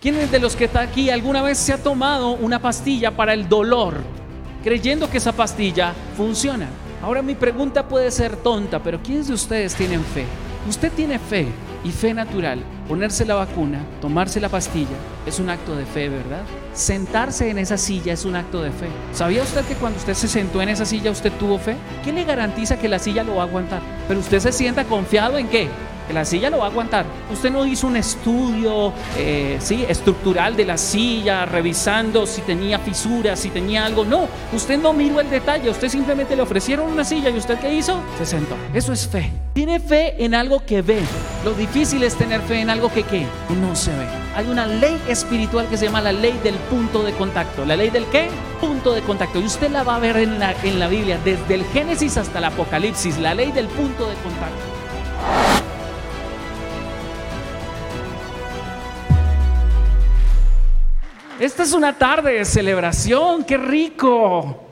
¿Quién de los que está aquí alguna vez se ha tomado una pastilla para el dolor, creyendo que esa pastilla funciona? Ahora mi pregunta puede ser tonta, pero ¿quiénes de ustedes tienen fe? Usted tiene fe y fe natural. Ponerse la vacuna, tomarse la pastilla, es un acto de fe, ¿verdad? Sentarse en esa silla es un acto de fe. ¿Sabía usted que cuando usted se sentó en esa silla usted tuvo fe? ¿Qué le garantiza que la silla lo va a aguantar? Pero usted se sienta confiado en qué? La silla lo va a aguantar. Usted no hizo un estudio eh, ¿sí? estructural de la silla, revisando si tenía fisuras, si tenía algo. No, usted no miró el detalle, usted simplemente le ofrecieron una silla y usted qué hizo? Se sentó. Eso es fe. Tiene fe en algo que ve. Lo difícil es tener fe en algo que ¿qué? no se ve. Hay una ley espiritual que se llama la ley del punto de contacto. ¿La ley del qué? Punto de contacto. Y usted la va a ver en la, en la Biblia, desde el Génesis hasta el Apocalipsis. La ley del punto de contacto. Esta es una tarde de celebración, qué rico.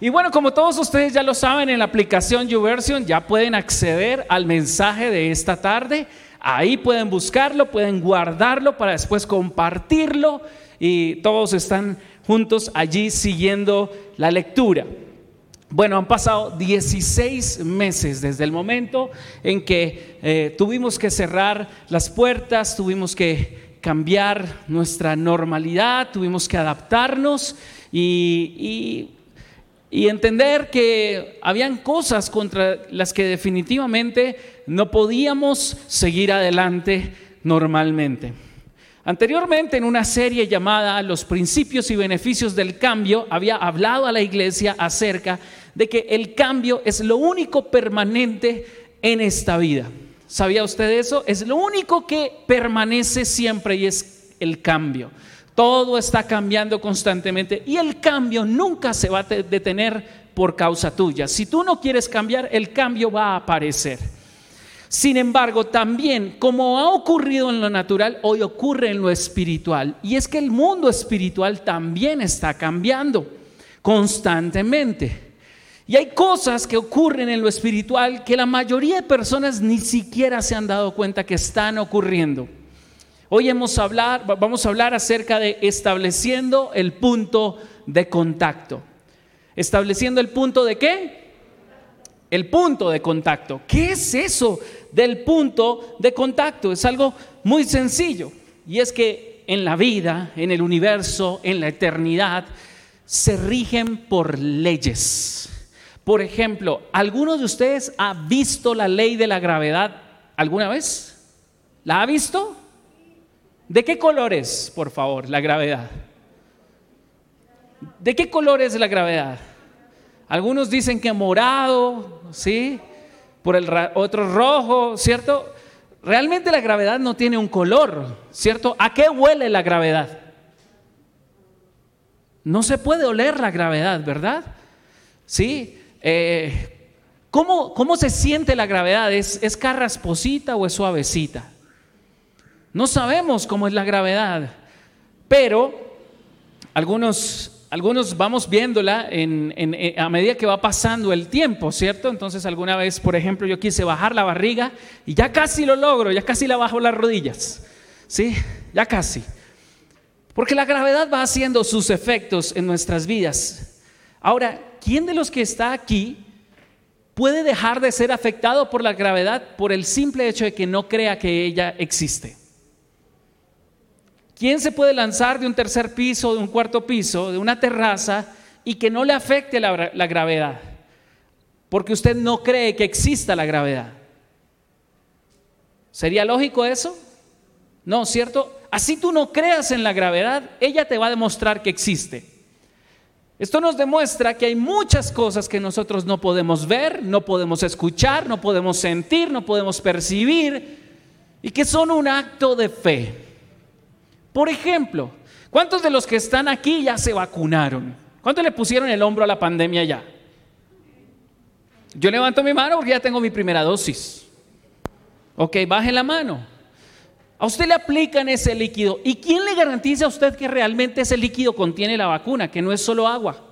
Y bueno, como todos ustedes ya lo saben, en la aplicación YouVersion ya pueden acceder al mensaje de esta tarde. Ahí pueden buscarlo, pueden guardarlo para después compartirlo y todos están juntos allí siguiendo la lectura. Bueno, han pasado 16 meses desde el momento en que eh, tuvimos que cerrar las puertas, tuvimos que cambiar nuestra normalidad, tuvimos que adaptarnos y, entender que habían cosas contra las que definitivamente no podíamos seguir adelante normalmente. Anteriormente, en una serie llamada Los principios y beneficios del cambio, había hablado a la iglesia acerca de que el cambio es lo único permanente en esta vida. ¿Sabía usted eso? Es lo único que permanece siempre y es el cambio. Todo está cambiando constantemente y el cambio nunca se va a detener por causa tuya. Si tú no quieres cambiar, el cambio va a aparecer. Sin embargo, también, como ha ocurrido en lo natural, hoy ocurre en lo espiritual. Y es que el mundo espiritual también está cambiando constantemente. Y hay cosas que ocurren en lo espiritual que la mayoría de personas ni siquiera se han dado cuenta que están ocurriendo. Hoy vamos a hablar acerca de estableciendo el punto de contacto. ¿Estableciendo el punto de qué? El punto de contacto. ¿Qué es eso del punto de contacto? Es algo muy sencillo. Y es que en la vida, en el universo, en la eternidad, se rigen por leyes. Por ejemplo, ¿alguno de ustedes ha visto la ley de la gravedad alguna vez? ¿La ha visto? ¿De qué color es, por favor, la gravedad? ¿De qué color es la gravedad? Algunos dicen que morado, ¿sí? Por el otro rojo, ¿cierto? Realmente la gravedad no tiene un color, ¿cierto? ¿A qué huele la gravedad? No se puede oler la gravedad, ¿verdad? Sí, eh, ¿cómo, se siente la gravedad? ¿Es, ¿Es carrasposita o es suavecita? No sabemos cómo es la gravedad, pero algunos, algunos vamos viéndola a medida que va pasando el tiempo, ¿cierto? Entonces alguna vez, por ejemplo, yo quise bajar la barriga y ya casi lo logro, ya casi la bajo las rodillas, ¿sí? Ya casi. Porque la gravedad va haciendo sus efectos en nuestras vidas. Ahora, ¿quién de los que está aquí puede dejar de ser afectado por la gravedad por el simple hecho de que no crea que ella existe? ¿Quién se puede lanzar de un tercer piso, de un cuarto piso, de una terraza y que no le afecte la, gravedad? Porque usted no cree que exista la gravedad. ¿Sería lógico eso? No, ¿cierto? Así tú no creas en la gravedad, ella te va a demostrar que existe. Esto nos demuestra que hay muchas cosas que nosotros no podemos ver, no podemos escuchar, no podemos sentir, no podemos percibir y que son un acto de fe. Por ejemplo, ¿cuántos de los que están aquí ya se vacunaron? ¿Cuántos le pusieron el hombro a la pandemia ya? Yo levanto mi mano porque ya tengo mi primera dosis. Ok, baje la mano. A usted le aplican ese líquido. ¿Y quién le garantiza a usted que realmente ese líquido contiene la vacuna, que no es solo agua?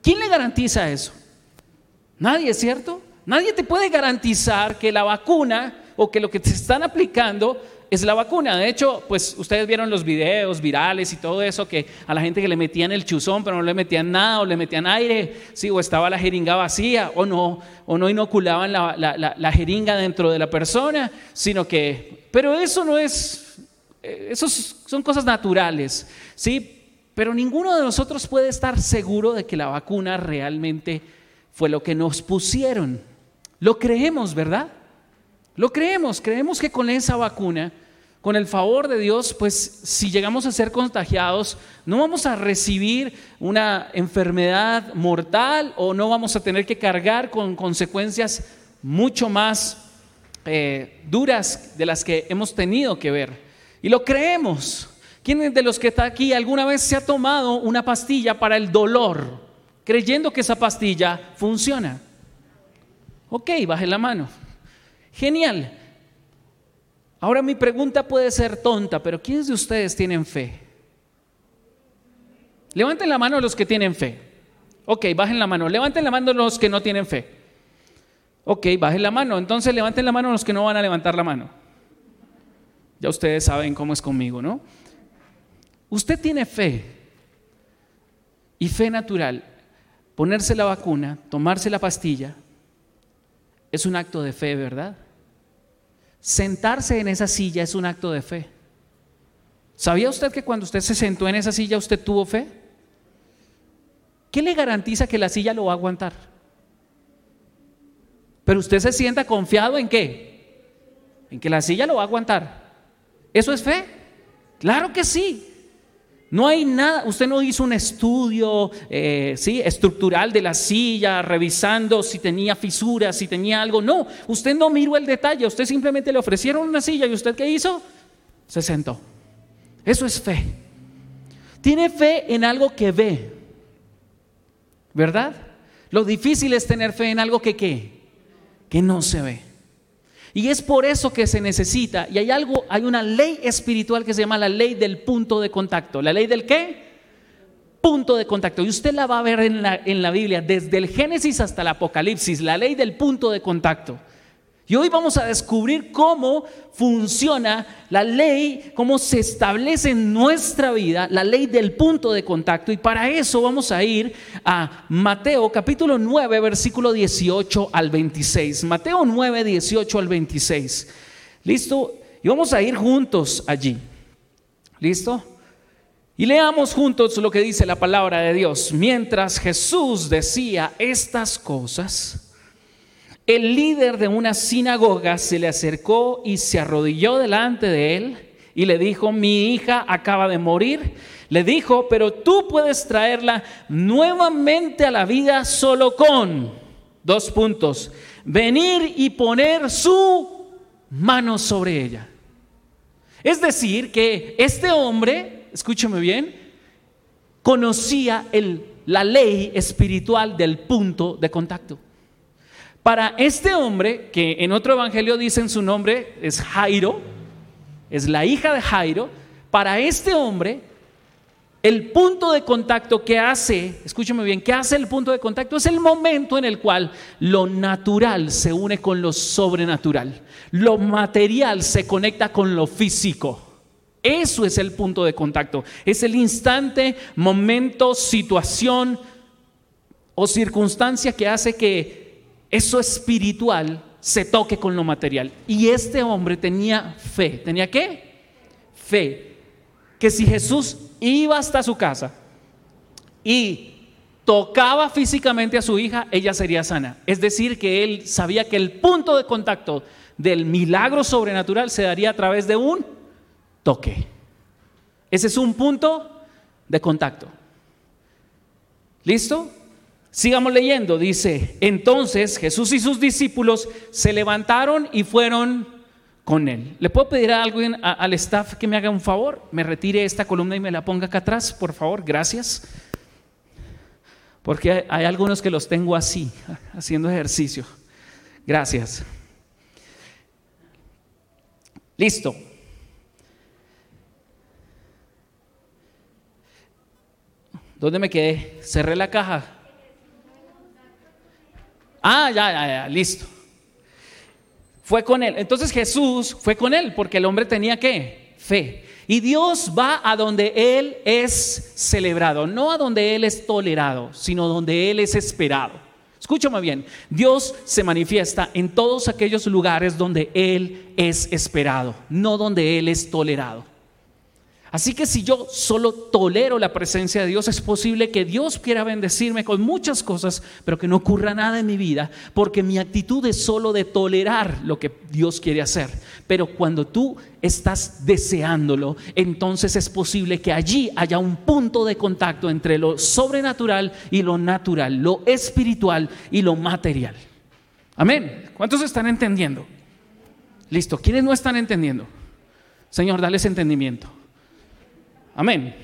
¿Quién le garantiza eso? Nadie, ¿cierto? Nadie te puede garantizar que la vacuna o que lo que te están aplicando es la vacuna. De hecho, pues ustedes vieron los videos virales y todo eso, que a la gente que le metían el chuzón, pero no le metían nada, o le metían aire, sí, o estaba la jeringa vacía, o no, o no inoculaban la, la jeringa dentro de la persona, sino que, pero eso no es, eh, eso son cosas naturales, sí, pero ninguno de nosotros puede estar seguro de que la vacuna realmente fue lo que nos pusieron. Lo creemos, ¿verdad? Lo creemos, creemos que con esa vacuna, con el favor de Dios, pues si llegamos a ser contagiados, no vamos a recibir una enfermedad mortal o no vamos a tener que cargar con consecuencias mucho más eh, duras de las que hemos tenido que ver. Y lo creemos. ¿Quién de los que está aquí alguna vez se ha tomado una pastilla para el dolor, creyendo que esa pastilla funciona? Ok, baje la mano. Genial. Ahora mi pregunta puede ser tonta, pero ¿quiénes de ustedes tienen fe? Levanten la mano los que tienen fe. Ok, bajen la mano. Levanten la mano los que no tienen fe. Ok, bajen la mano. Entonces levanten la mano los que no van a levantar la mano. Ya ustedes saben cómo es conmigo, ¿no? Usted tiene fe y fe natural. Ponerse la vacuna, tomarse la pastilla, es un acto de fe, ¿verdad? Sentarse en esa silla es un acto de fe. ¿Sabía usted que cuando usted se sentó en esa silla usted tuvo fe? ¿Qué le garantiza que la silla lo va a aguantar? Pero usted se sienta confiado en qué? En que la silla lo va a aguantar. ¿Eso es fe? Claro que sí. No hay nada, usted no hizo un estudio eh, ¿sí? estructural de la silla, revisando si tenía fisuras, si tenía algo. No, usted no miró el detalle, usted simplemente le ofrecieron una silla y usted qué hizo? Se sentó. Eso es fe. Tiene fe en algo que ve, ¿verdad? Lo difícil es tener fe en algo que qué, que no se ve. Y es por eso que se necesita, y hay algo, hay una ley espiritual que se llama la ley del punto de contacto. ¿La ley del qué? Punto de contacto. Y usted la va a ver en la, en la Biblia, desde el Génesis hasta el Apocalipsis, la ley del punto de contacto. Y hoy vamos a descubrir cómo funciona la ley, cómo se establece en nuestra vida la ley del punto de contacto. Y para eso vamos a ir a Mateo capítulo 9, versículo 18 al 26. Mateo 9, 18 al 26. ¿Listo? Y vamos a ir juntos allí. ¿Listo? Y leamos juntos lo que dice la palabra de Dios. Mientras Jesús decía estas cosas, el líder de una sinagoga se le acercó y se arrodilló delante de él y le dijo, mi hija acaba de morir. Le dijo, pero tú puedes traerla nuevamente a la vida solo con dos puntos. Venir y poner su mano sobre ella. Es decir, que este hombre, escúcheme bien, conocía la ley espiritual del punto de contacto. Para este hombre, que en otro evangelio dicen su nombre es Jairo, es la hija de Jairo, para este hombre, el punto de contacto que hace, escúcheme bien, ¿qué hace el punto de contacto? Es el momento en el cual lo natural se une con lo sobrenatural, lo material se conecta con lo físico. Eso es el punto de contacto. Es el instante, momento, situación o circunstancia que hace que eso espiritual se toque con lo material. Y este hombre tenía fe. ¿Tenía qué? Fe. Que si Jesús iba hasta su casa y tocaba físicamente a su hija, ella sería sana. Es decir, que él sabía que el punto de contacto del milagro sobrenatural se daría a través de un toque. Ese es un punto de contacto. ¿Listo? Sigamos leyendo, dice, entonces Jesús y sus discípulos se levantaron y fueron con él. ¿Le puedo pedir a alguien, al staff que me haga un favor? Me retire esta columna y me la ponga acá atrás, por favor, gracias. Porque hay, hay algunos que los tengo así, haciendo ejercicio. Gracias. Listo. ¿Dónde me quedé? Cerré la caja. Ah, ya, ya, ya, listo. Fue con él. Entonces Jesús fue con él porque el hombre tenía que fe. Y Dios va a donde Él es celebrado, no a donde Él es tolerado, sino donde Él es esperado. Escúchame bien, Dios se manifiesta en todos aquellos lugares donde Él es esperado, no donde Él es tolerado. Así que si yo solo tolero la presencia de Dios, es posible que Dios quiera bendecirme con muchas cosas, pero que no ocurra nada en mi vida, porque mi actitud es solo de tolerar lo que Dios quiere hacer. Pero cuando tú estás deseándolo, entonces es posible que allí haya un punto de contacto entre lo sobrenatural y lo natural, lo espiritual y lo material. Amén. ¿Cuántos están entendiendo? Listo. ¿Quiénes no están entendiendo? Señor, dales entendimiento. Amén.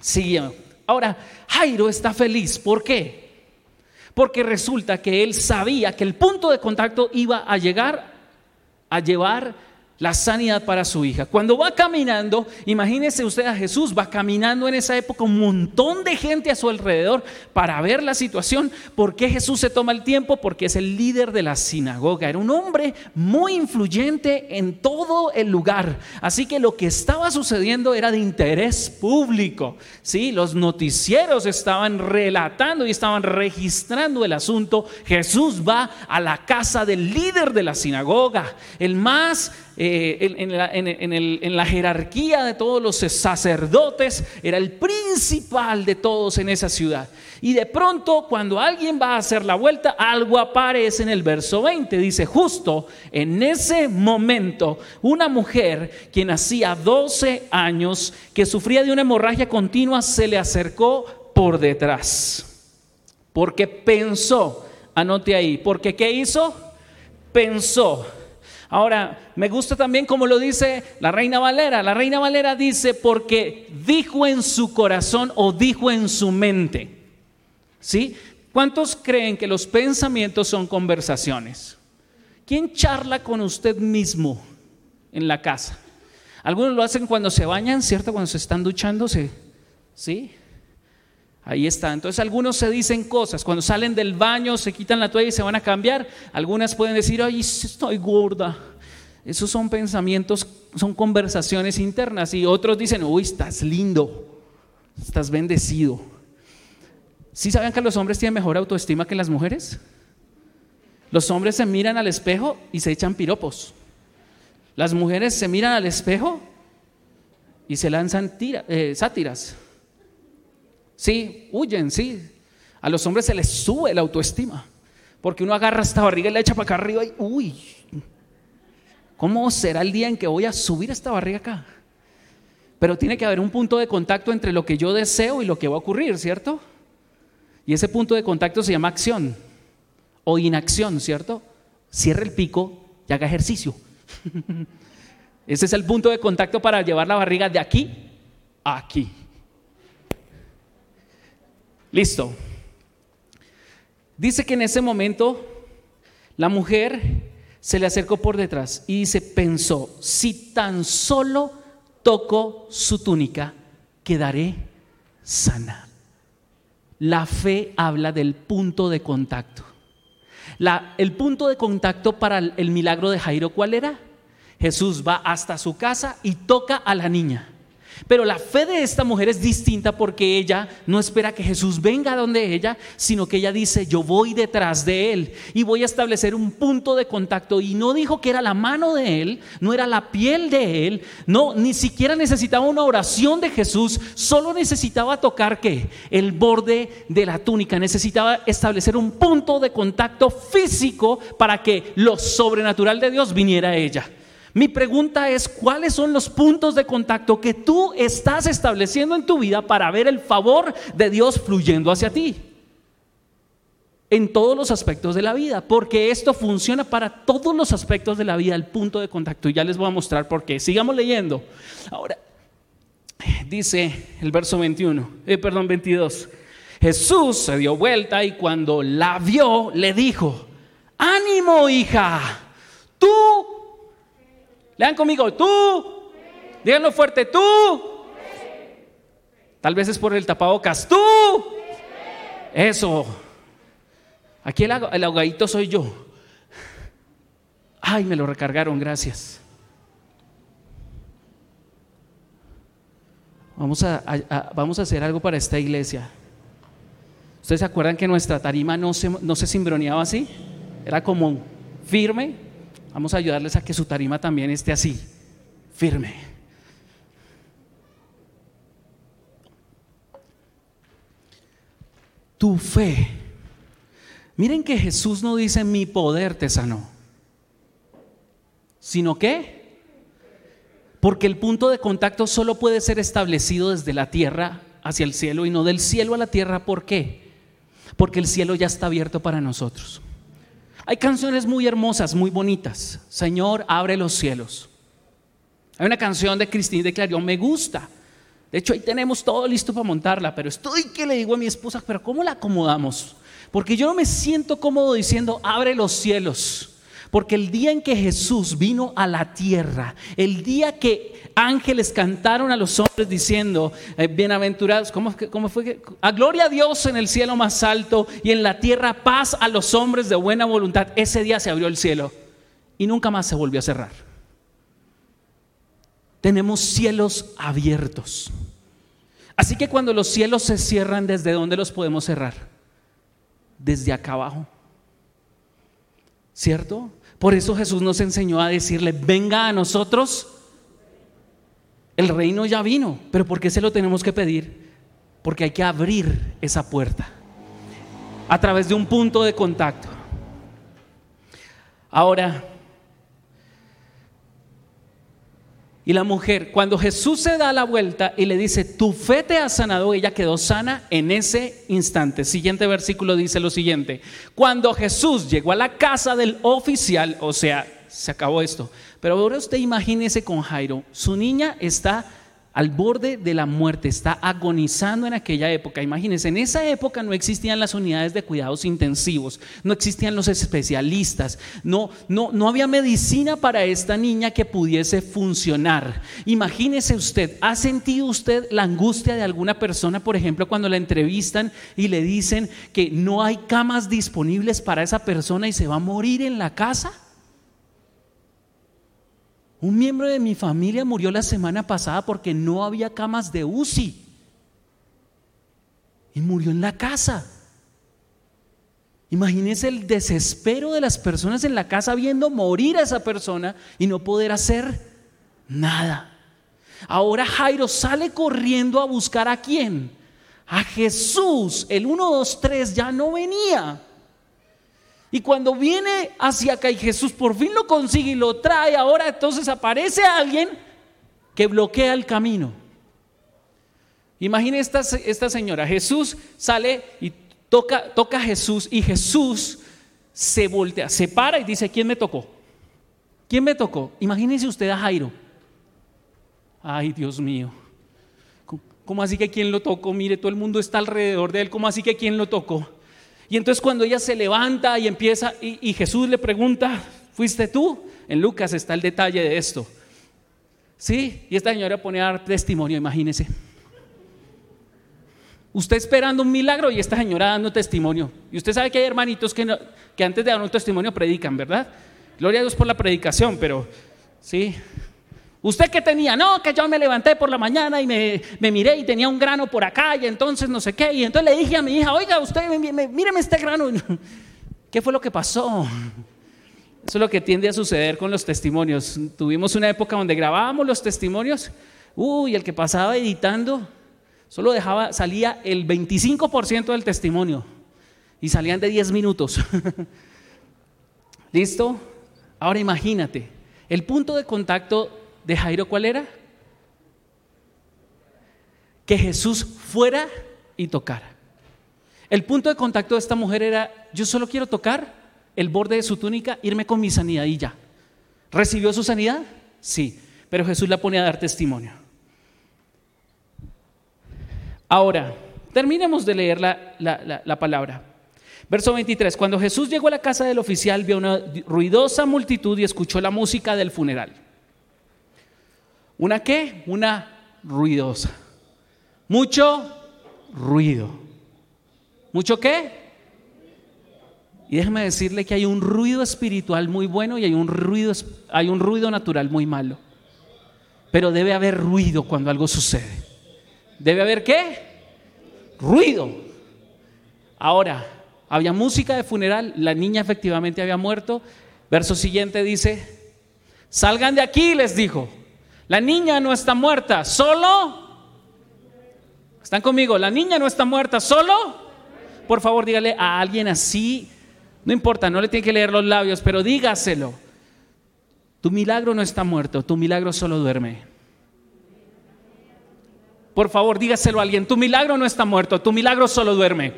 Sí. Ahora, Jairo está feliz. ¿Por qué? Porque resulta que él sabía que el punto de contacto iba a llegar a llevar la sanidad para su hija. Cuando va caminando, imagínese usted a Jesús, va caminando en esa época un montón de gente a su alrededor para ver la situación. ¿Por qué Jesús se toma el tiempo? Porque es el líder de la sinagoga. Era un hombre muy influyente en todo el lugar. Así que lo que estaba sucediendo era de interés público. ¿sí? Los noticieros estaban relatando y estaban registrando el asunto. Jesús va a la casa del líder de la sinagoga, el más eh, en, la, jerarquía de todos los sacerdotes, era el principal de todos en esa ciudad. Y de pronto, cuando alguien va a hacer la vuelta, algo aparece en el verso 20. Dice, justo en ese momento, una mujer, quien hacía 12 años, que sufría de una hemorragia continua, se le acercó por detrás. Porque pensó, anote ahí, porque ¿qué hizo? Pensó Ahora, me gusta también como lo dice la Reina Valera. La Reina Valera dice porque dijo en su corazón o dijo en su mente. ¿Sí? ¿Cuántos creen que los pensamientos son conversaciones? ¿Quién charla con usted mismo en la casa? Algunos lo hacen cuando se bañan, ¿cierto? Cuando se están duchándose. ¿Sí? Ahí está. Entonces algunos se dicen cosas. Cuando salen del baño, se quitan la toalla y se van a cambiar. Algunas pueden decir, ay, estoy gorda. Esos son pensamientos, son conversaciones internas. Y otros dicen, uy, estás lindo, estás bendecido. ¿Sí saben que los hombres tienen mejor autoestima que las mujeres? Los hombres se miran al espejo y se echan piropos. Las mujeres se miran al espejo y se lanzan eh, sátiras. Sí, huyen, sí. A los hombres se les sube la autoestima. Porque uno agarra esta barriga y la echa para acá arriba y, uy, ¿cómo será el día en que voy a subir esta barriga acá? Pero tiene que haber un punto de contacto entre lo que yo deseo y lo que va a ocurrir, ¿cierto? Y ese punto de contacto se llama acción o inacción, ¿cierto? Cierre el pico y haga ejercicio. ese es el punto de contacto para llevar la barriga de aquí a aquí. Listo. Dice que en ese momento la mujer se le acercó por detrás y dice, pensó, si tan solo toco su túnica, quedaré sana. La fe habla del punto de contacto. el punto de contacto para el milagro de Jairo, ¿cuál era? Jesús va hasta su casa y toca a la niña. Pero la fe de esta mujer es distinta porque ella no espera que Jesús venga donde ella, sino que ella dice, yo voy detrás de él y voy a establecer un punto de contacto. Y no dijo que era la mano de él, no era la piel de él, no, ni siquiera necesitaba una oración de Jesús, solo necesitaba tocar qué? El borde de la túnica, necesitaba establecer un punto de contacto físico para que lo sobrenatural de Dios viniera a ella. Mi pregunta es, ¿cuáles son los puntos de contacto que tú estás estableciendo en tu vida para ver el favor de Dios fluyendo hacia ti? En todos los aspectos de la vida, porque esto funciona para todos los aspectos de la vida, el punto de contacto. Y ya les voy a mostrar por qué. Sigamos leyendo. Ahora, dice el verso 21, eh, perdón, 22. Jesús se dio vuelta y cuando la vio, le dijo, ánimo hija, tú Lean conmigo, tú. Díganlo fuerte, tú. Tal vez es por el tapabocas, tú. Eso. Aquí el, ahogadito soy yo. Ay, me lo recargaron, gracias. Vamos a, vamos a hacer algo para esta iglesia. ¿Ustedes se acuerdan que nuestra tarima no se, no se cimbroneaba así? Era como firme. Vamos a ayudarles a que su tarima también esté así, firme. Tu fe. Miren que Jesús no dice mi poder te sanó, sino que porque el punto de contacto solo puede ser establecido desde la tierra hacia el cielo y no del cielo a la tierra. ¿Por qué? Porque el cielo ya está abierto para nosotros. Hay canciones muy hermosas, muy bonitas. Señor, abre los cielos. Hay una canción de Cristina de Clarion, me gusta. De hecho, ahí tenemos todo listo para montarla, pero estoy que le digo a mi esposa, pero ¿cómo la acomodamos? Porque yo no me siento cómodo diciendo, abre los cielos. Porque el día en que Jesús vino a la tierra, el día que ángeles cantaron a los hombres diciendo, eh, bienaventurados, ¿cómo, ¿cómo, fue? Que? A gloria a Dios en el cielo más alto y en la tierra paz a los hombres de buena voluntad. Ese día se abrió el cielo y nunca más se volvió a cerrar. Tenemos cielos abiertos. Así que cuando los cielos se cierran, ¿desde dónde los podemos cerrar? Desde acá abajo. ¿Cierto? Por eso Jesús nos enseñó a decirle, venga a nosotros. El reino ya vino, pero ¿por qué se lo tenemos que pedir? Porque hay que abrir esa puerta a través de un punto de contacto. Ahora, Y la mujer, cuando Jesús se da la vuelta y le dice, tu fe te ha sanado, ella quedó sana en ese instante. Siguiente versículo dice lo siguiente, cuando Jesús llegó a la casa del oficial, o sea, se acabó esto, pero ahora usted imagínese con Jairo, su niña está al borde de la muerte, está agonizando en aquella época. Imagínense, en esa época no existían las unidades de cuidados intensivos, no existían los especialistas, no, no, no había medicina para esta niña que pudiese funcionar. Imagínese usted, ¿ha sentido usted la angustia de alguna persona, por ejemplo, cuando la entrevistan y le dicen que no hay camas disponibles para esa persona y se va a morir en la casa? Un miembro de mi familia murió la semana pasada porque no había camas de UCI. Y murió en la casa. Imagínense el desespero de las personas en la casa viendo morir a esa persona y no poder hacer nada. Ahora Jairo sale corriendo a buscar a quién? A Jesús. El 1, 2, 3 ya no venía. Y cuando viene hacia acá y Jesús por fin lo consigue y lo trae, ahora entonces aparece alguien que bloquea el camino. Imagine esta, esta señora, Jesús sale y toca, toca a Jesús y Jesús se voltea, se para y dice, ¿quién me tocó? ¿Quién me tocó? Imagínese usted a Jairo. Ay, Dios mío. ¿Cómo así que quién lo tocó? Mire, todo el mundo está alrededor de él. ¿Cómo así que quién lo tocó? Y entonces cuando ella se levanta y empieza, y, Jesús le pregunta, ¿fuiste tú? En Lucas está el detalle de esto. Sí, y esta señora pone a dar testimonio, imagínese. Usted esperando un milagro y esta señora dando testimonio. Y usted sabe que hay hermanitos que, que antes de dar un testimonio predican, ¿verdad? Gloria a Dios por la predicación, pero sí, ¿Usted qué tenía? No, que yo me levanté por la mañana y me, miré y tenía un grano por acá y entonces no sé qué. Y entonces le dije a mi hija, oiga, usted míreme este grano. ¿Qué fue lo que pasó? Eso es lo que tiende a suceder con los testimonios. Tuvimos una época donde grabábamos los testimonios. Uy, el que pasaba editando solo dejaba, salía el 25% del testimonio y salían de 10 minutos. ¿Listo? Ahora imagínate, el punto de contacto de Jairo, ¿cuál era? Que Jesús fuera y tocara. El punto de contacto de esta mujer era, yo solo quiero tocar el borde de su túnica, irme con mi sanidad y ya. ¿Recibió su sanidad? Sí, pero Jesús la pone a dar testimonio. Ahora, terminemos de leer la, la palabra. Verso 23, cuando Jesús llegó a la casa del oficial, vio una ruidosa multitud y escuchó la música del funeral. ¿Una qué? Una ruidosa. Mucho ruido. ¿Mucho qué? Y déjeme decirle que hay un ruido espiritual muy bueno y hay un ruido, hay un ruido natural muy malo. Pero debe haber ruido cuando algo sucede. ¿Debe haber qué? Ruido. Ahora, había música de funeral, la niña efectivamente había muerto. Verso siguiente dice, salgan de aquí, les dijo. La niña no está muerta, solo... ¿Están conmigo? La niña no está muerta, solo... Por favor, dígale a alguien así, no importa, no le tiene que leer los labios, pero dígaselo. Tu milagro no está muerto, tu milagro solo duerme. Por favor, dígaselo a alguien, tu milagro no está muerto, tu milagro solo duerme.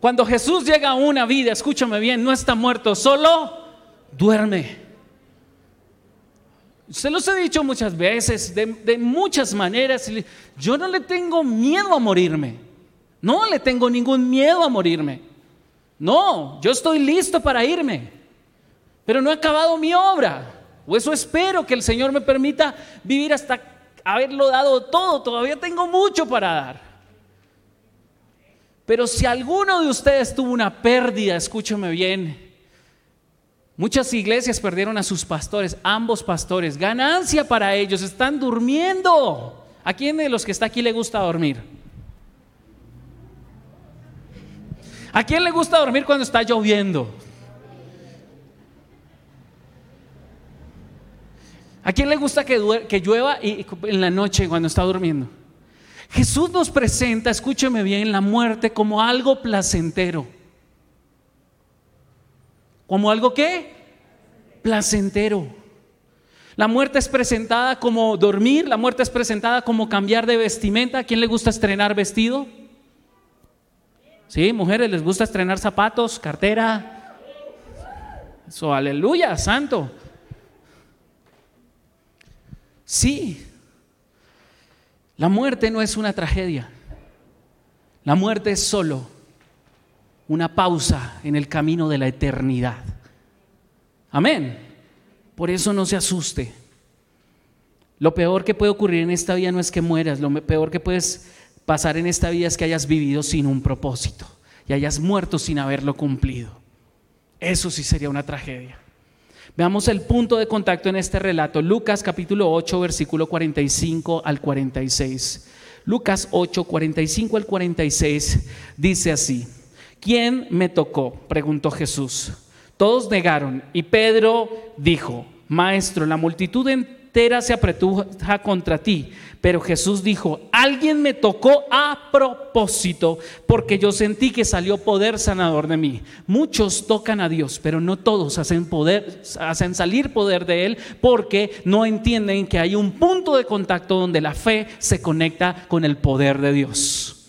Cuando Jesús llega a una vida, escúchame bien, no está muerto, solo duerme. Se los he dicho muchas veces, de, de, muchas maneras. Yo no le tengo miedo a morirme. No le tengo ningún miedo a morirme. No, yo estoy listo para irme. Pero no he acabado mi obra. O eso espero que el Señor me permita vivir hasta haberlo dado todo. Todavía tengo mucho para dar. Pero si alguno de ustedes tuvo una pérdida, escúcheme bien. Muchas iglesias perdieron a sus pastores, ambos pastores. Ganancia para ellos, están durmiendo. ¿A quién de los que está aquí le gusta dormir? ¿A quién le gusta dormir cuando está lloviendo? ¿A quién le gusta que, que llueva y, en la noche cuando está durmiendo? Jesús nos presenta, escúcheme bien, la muerte como algo placentero. ¿Como algo qué? Placentero. La muerte es presentada como dormir, la muerte es presentada como cambiar de vestimenta. ¿A quién le gusta estrenar vestido? Sí, mujeres, les gusta estrenar zapatos, cartera. Eso, aleluya, santo. Sí, la muerte no es una tragedia. La muerte es solo una pausa en el camino de la eternidad. Amén. Por eso no se asuste. Lo peor que puede ocurrir en esta vida no es que mueras, lo peor que puedes pasar en esta vida es que hayas vivido sin un propósito y hayas muerto sin haberlo cumplido. Eso sí sería una tragedia. Veamos el punto de contacto en este relato. Lucas capítulo 8, versículo 45 al 46. Lucas 8, 45 al 46 dice así. ¿Quién me tocó? preguntó Jesús. Todos negaron y Pedro dijo, Maestro, la multitud entera se apretuja contra ti. Pero Jesús dijo, alguien me tocó a propósito porque yo sentí que salió poder sanador de mí. Muchos tocan a Dios, pero no todos hacen poder, hacen salir poder de él porque no entienden que hay un punto de contacto donde la fe se conecta con el poder de Dios.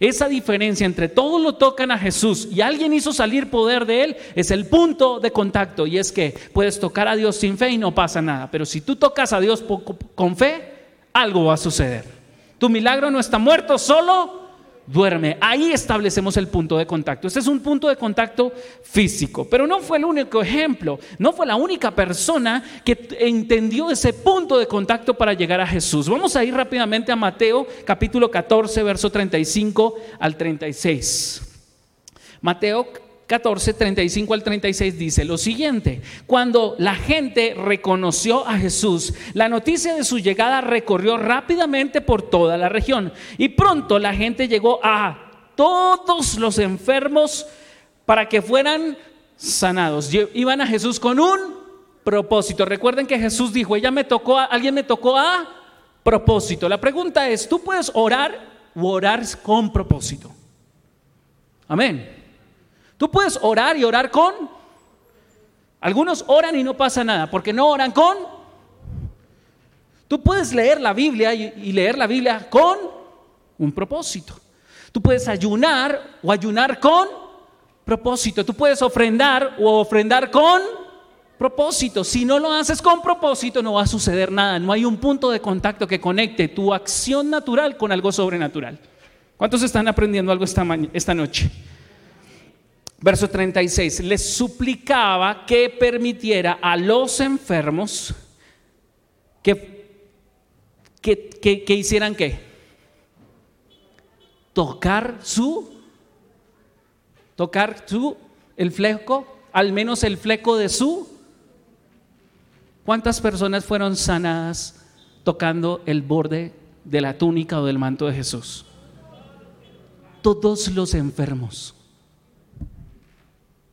Esa diferencia entre todos lo tocan a Jesús y alguien hizo salir poder de él es el punto de contacto. Y es que puedes tocar a Dios sin fe y no pasa nada. Pero si tú tocas a Dios con fe, algo va a suceder. Tu milagro no está muerto, solo duerme. Ahí establecemos el punto de contacto. Este es un punto de contacto físico, pero no fue el único ejemplo, no fue la única persona que entendió ese punto de contacto para llegar a Jesús. Vamos a ir rápidamente a Mateo capítulo 14, verso 35 al 36. Mateo 14, 35 al 36 dice lo siguiente, cuando la gente reconoció a Jesús, la noticia de su llegada recorrió rápidamente por toda la región y pronto la gente llegó a todos los enfermos para que fueran sanados. Iban a Jesús con un propósito. Recuerden que Jesús dijo, ella me tocó, alguien me tocó a propósito. La pregunta es, ¿tú puedes orar o orar con propósito? Amén. Tú puedes orar y orar con. Algunos oran y no pasa nada, porque no oran con. Tú puedes leer la Biblia y, leer la Biblia con un propósito. Tú puedes ayunar o ayunar con propósito. Tú puedes ofrendar o ofrendar con propósito. Si no lo haces con propósito, no va a suceder nada. No hay un punto de contacto que conecte tu acción natural con algo sobrenatural. ¿Cuántos están aprendiendo algo esta, esta noche? Verso 36, les suplicaba que permitiera a los enfermos que, que, que, hicieran qué? Tocar su tocar su, el fleco, al menos el fleco de su. ¿Cuántas personas fueron sanadas tocando el borde de la túnica o del manto de Jesús? Todos los enfermos.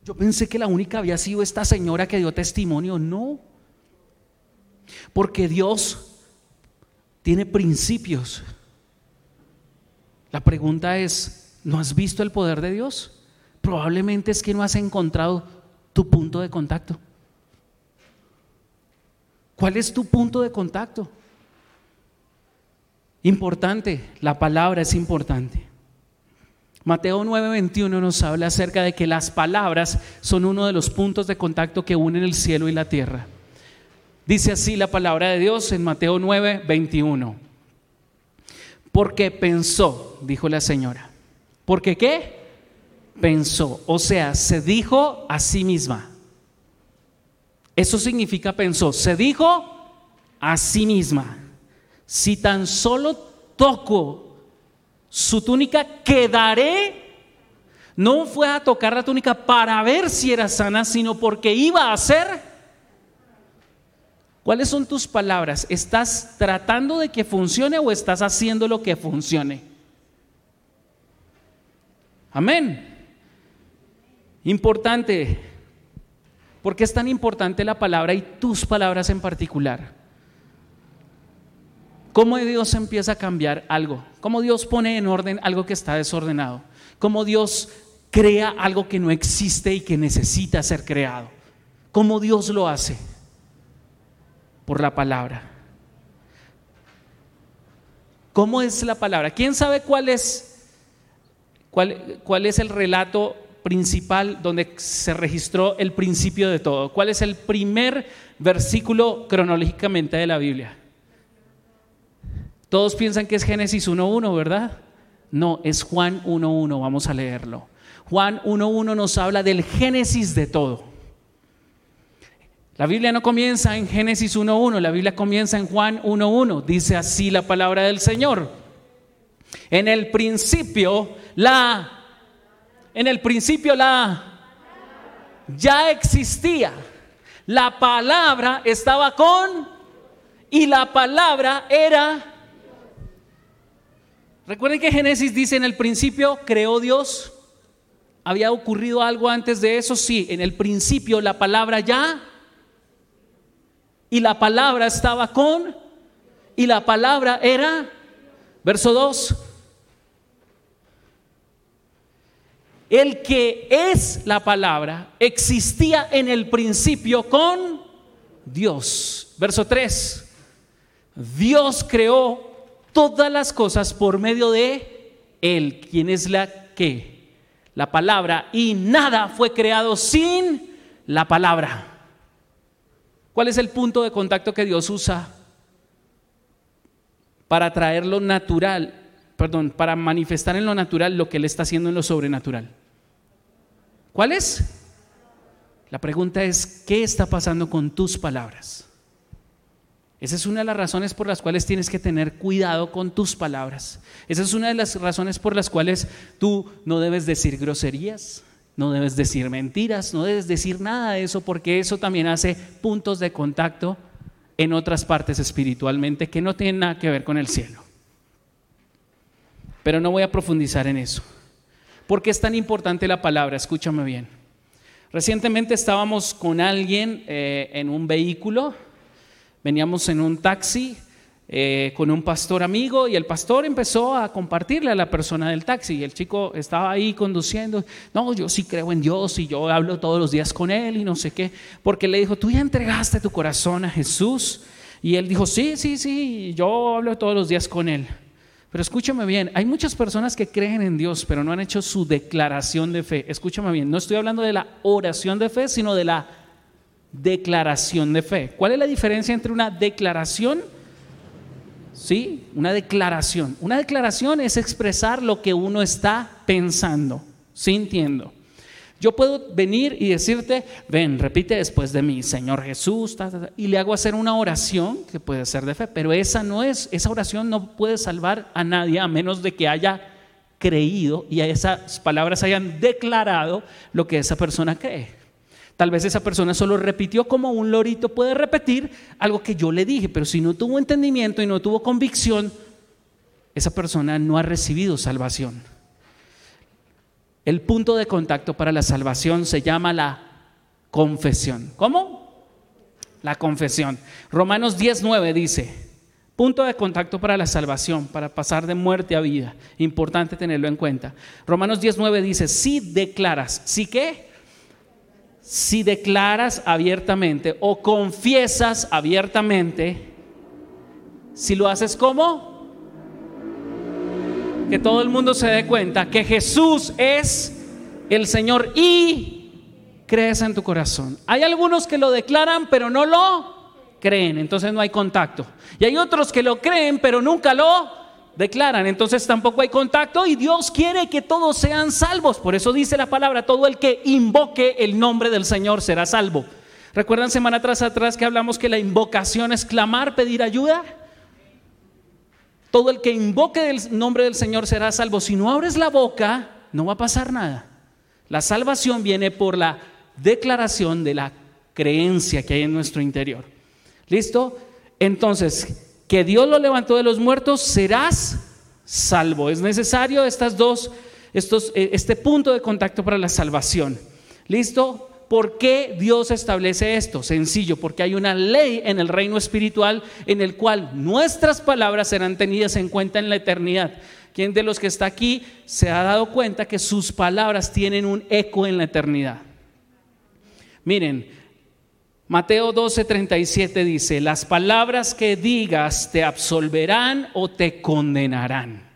Yo pensé que la única había sido esta señora que dio testimonio. No. Porque Dios tiene principios. La pregunta es, ¿no has visto el poder de Dios? Probablemente es que no has encontrado tu punto de contacto. ¿Cuál es tu punto de contacto? Importante, la palabra es importante. Mateo 9:21 nos habla acerca de que las palabras son uno de los puntos de contacto que unen el cielo y la tierra. Dice así la palabra de Dios en Mateo 9:21. Porque pensó, dijo la señora. ¿Porque qué? Pensó, o sea, se dijo a sí misma. Eso significa pensó, se dijo a sí misma. Si tan solo toco su túnica, quedaré. No fue a tocar la túnica para ver si era sana, sino porque iba a ser. ¿Cuáles son tus palabras? ¿Estás tratando de que funcione o estás haciendo lo que funcione? Amén. Importante. ¿Por qué es tan importante la palabra y tus palabras en particular? Cómo Dios empieza a cambiar algo, cómo Dios pone en orden algo que está desordenado, cómo Dios crea algo que no existe y que necesita ser creado, cómo Dios lo hace por la palabra. ¿Cómo es la palabra? ¿Quién sabe cuál es, cuál, cuál es el relato principal donde se registró el principio de todo? ¿Cuál es el primer versículo cronológicamente de la Biblia? Todos piensan que es Génesis 1.1, ¿verdad? No, es Juan 1.1, vamos a leerlo. Juan 1.1 nos habla del Génesis de todo. La Biblia no comienza en Génesis 1.1, la Biblia comienza en Juan 1.1. Dice así la palabra del Señor. En el principio la en el principio la ya existía. La palabra estaba con y la palabra era Recuerden que Génesis dice en el principio creó Dios. ¿Había ocurrido algo antes de eso? Sí, en el principio la palabra ya y la palabra estaba con y la palabra era, verso 2, el que es la palabra existía en el principio con Dios. Verso 3, Dios creó todas las cosas por medio de Él, quien es la que, la palabra, y nada fue creado sin la palabra. ¿Cuál es el punto de contacto que Dios usa para traer lo natural, perdón, para manifestar en lo natural lo que Él está haciendo en lo sobrenatural? ¿Cuál es? La pregunta es, ¿qué está pasando con tus palabras? Esa es una de las razones por las cuales tienes que tener cuidado con tus palabras. Esa es una de las razones por las cuales tú no debes decir groserías, no debes decir mentiras, no debes decir nada de eso porque eso también hace puntos de contacto en otras partes espiritualmente que no tienen nada que ver con el cielo. Pero no voy a profundizar en eso. ¿Por qué es tan importante la palabra? Escúchame bien. Recientemente estábamos con alguien eh, en un vehículo Veníamos en un taxi eh, con un pastor amigo y el pastor empezó a compartirle a la persona del taxi y el chico estaba ahí conduciendo, no, yo sí creo en Dios y yo hablo todos los días con él y no sé qué, porque le dijo, tú ya entregaste tu corazón a Jesús y él dijo, sí, sí, sí, yo hablo todos los días con él. Pero escúchame bien, hay muchas personas que creen en Dios, pero no han hecho su declaración de fe. Escúchame bien, no estoy hablando de la oración de fe, sino de la declaración de fe. ¿Cuál es la diferencia entre una declaración? Sí, una declaración. Una declaración es expresar lo que uno está pensando, sintiendo. Yo puedo venir y decirte, ven, repite después de mí, Señor Jesús, y le hago hacer una oración que puede ser de fe, pero esa no es, esa oración no puede salvar a nadie a menos de que haya creído y a esas palabras hayan declarado lo que esa persona cree. Tal vez esa persona solo repitió como un lorito puede repetir algo que yo le dije, pero si no tuvo entendimiento y no tuvo convicción, esa persona no ha recibido salvación. El punto de contacto para la salvación se llama la confesión. ¿Cómo? La confesión. Romanos 19 dice, punto de contacto para la salvación, para pasar de muerte a vida. Importante tenerlo en cuenta. Romanos 19 dice, si declaras, ¿sí qué? Si declaras abiertamente o confiesas abiertamente, si lo haces como? que todo el mundo se dé cuenta que Jesús es el Señor y crees en tu corazón. Hay algunos que lo declaran pero no lo creen, entonces no hay contacto. Y hay otros que lo creen pero nunca lo declaran, entonces tampoco hay contacto y Dios quiere que todos sean salvos. Por eso dice la palabra, todo el que invoque el nombre del Señor será salvo. ¿Recuerdan semana tras atrás que hablamos que la invocación es clamar, pedir ayuda? Todo el que invoque el nombre del Señor será salvo. Si no abres la boca, no va a pasar nada. La salvación viene por la declaración de la creencia que hay en nuestro interior. ¿Listo? Entonces, que Dios lo levantó de los muertos, serás salvo. Es necesario estas dos, eh, este punto de contacto para la salvación. ¿Listo? ¿Por qué Dios establece esto? Sencillo, porque hay una ley en el reino espiritual en el cual nuestras palabras serán tenidas en cuenta en la eternidad. ¿Quién de los que está aquí se ha dado cuenta que sus palabras tienen un eco en la eternidad? Miren, Mateo 12:37 dice, las palabras que digas te absolverán o te condenarán.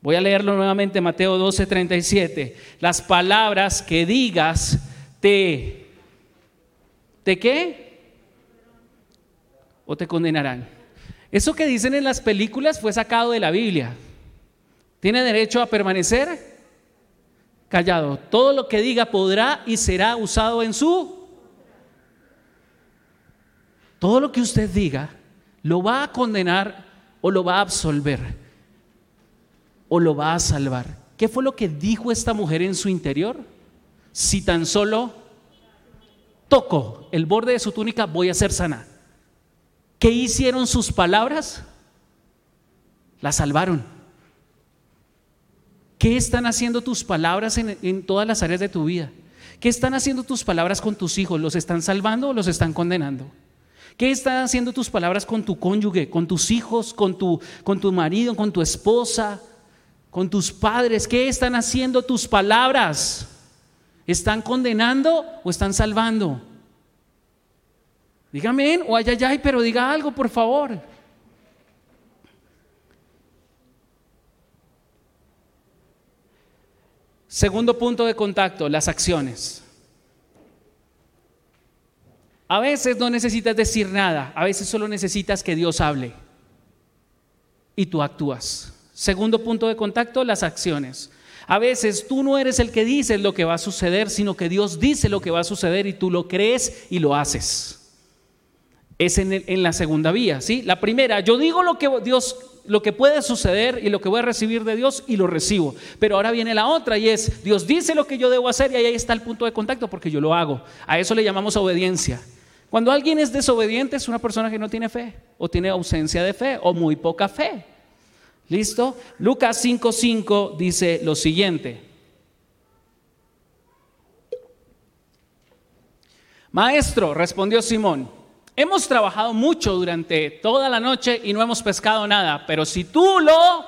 Voy a leerlo nuevamente, Mateo 12:37. Las palabras que digas te, ¿te qué? ¿O te condenarán? Eso que dicen en las películas fue sacado de la Biblia. ¿Tiene derecho a permanecer? Callado. Todo lo que diga podrá y será usado en su... Todo lo que usted diga lo va a condenar o lo va a absolver o lo va a salvar. ¿Qué fue lo que dijo esta mujer en su interior? Si tan solo toco el borde de su túnica, voy a ser sana. ¿Qué hicieron sus palabras? La salvaron. ¿Qué están haciendo tus palabras en, en, todas las áreas de tu vida? ¿Qué están haciendo tus palabras con tus hijos? ¿Los están salvando o los están condenando? ¿Qué están haciendo tus palabras con tu cónyuge, con tus hijos, con tu, con tu marido, con tu esposa, con tus padres? ¿Qué están haciendo tus palabras? ¿Están condenando o están salvando? Dígame, o ay, ay, ay, pero diga algo, por favor. Segundo punto de contacto, las acciones. A veces no necesitas decir nada, a veces solo necesitas que Dios hable y tú actúas. Segundo punto de contacto, las acciones. A veces tú no eres el que dice lo que va a suceder, sino que Dios dice lo que va a suceder y tú lo crees y lo haces. Es en, la segunda vía, ¿sí? La primera, yo digo lo que Dios lo que puede suceder y lo que voy a recibir de Dios y lo recibo. Pero ahora viene la otra y es, Dios dice lo que yo debo hacer y ahí está el punto de contacto porque yo lo hago. A eso le llamamos obediencia. Cuando alguien es desobediente es una persona que no tiene fe o tiene ausencia de fe o muy poca fe. ¿Listo? Lucas 5:5 dice lo siguiente. Maestro, respondió Simón, hemos trabajado mucho durante toda la noche y no hemos pescado nada, pero si tú lo,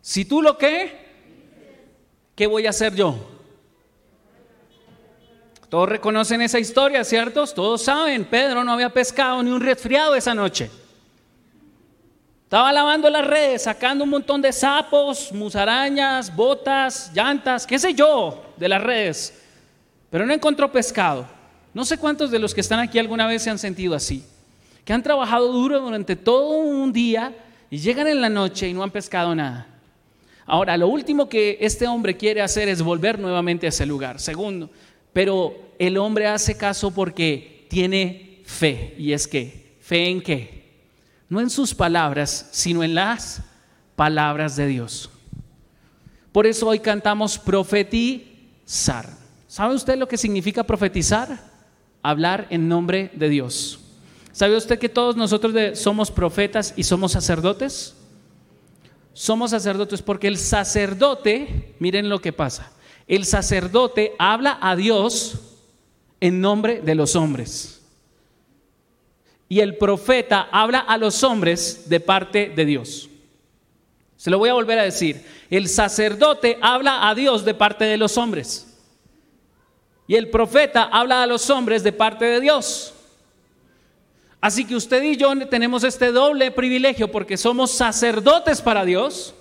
si tú lo qué, ¿qué voy a hacer yo? Todos reconocen esa historia, ¿cierto? Todos saben, Pedro no había pescado ni un resfriado esa noche. Estaba lavando las redes, sacando un montón de sapos, musarañas, botas, llantas, qué sé yo, de las redes. Pero no encontró pescado. No sé cuántos de los que están aquí alguna vez se han sentido así. Que han trabajado duro durante todo un día y llegan en la noche y no han pescado nada. Ahora, lo último que este hombre quiere hacer es volver nuevamente a ese lugar. Segundo, pero el hombre hace caso porque tiene fe. ¿Y es que? ¿Fe en qué? no en sus palabras, sino en las palabras de Dios. Por eso hoy cantamos profetizar. ¿Sabe usted lo que significa profetizar? Hablar en nombre de Dios. ¿Sabe usted que todos nosotros somos profetas y somos sacerdotes? Somos sacerdotes porque el sacerdote, miren lo que pasa, el sacerdote habla a Dios en nombre de los hombres. Y el profeta habla a los hombres de parte de Dios. Se lo voy a volver a decir. El sacerdote habla a Dios de parte de los hombres. Y el profeta habla a los hombres de parte de Dios. Así que usted y yo tenemos este doble privilegio porque somos sacerdotes para Dios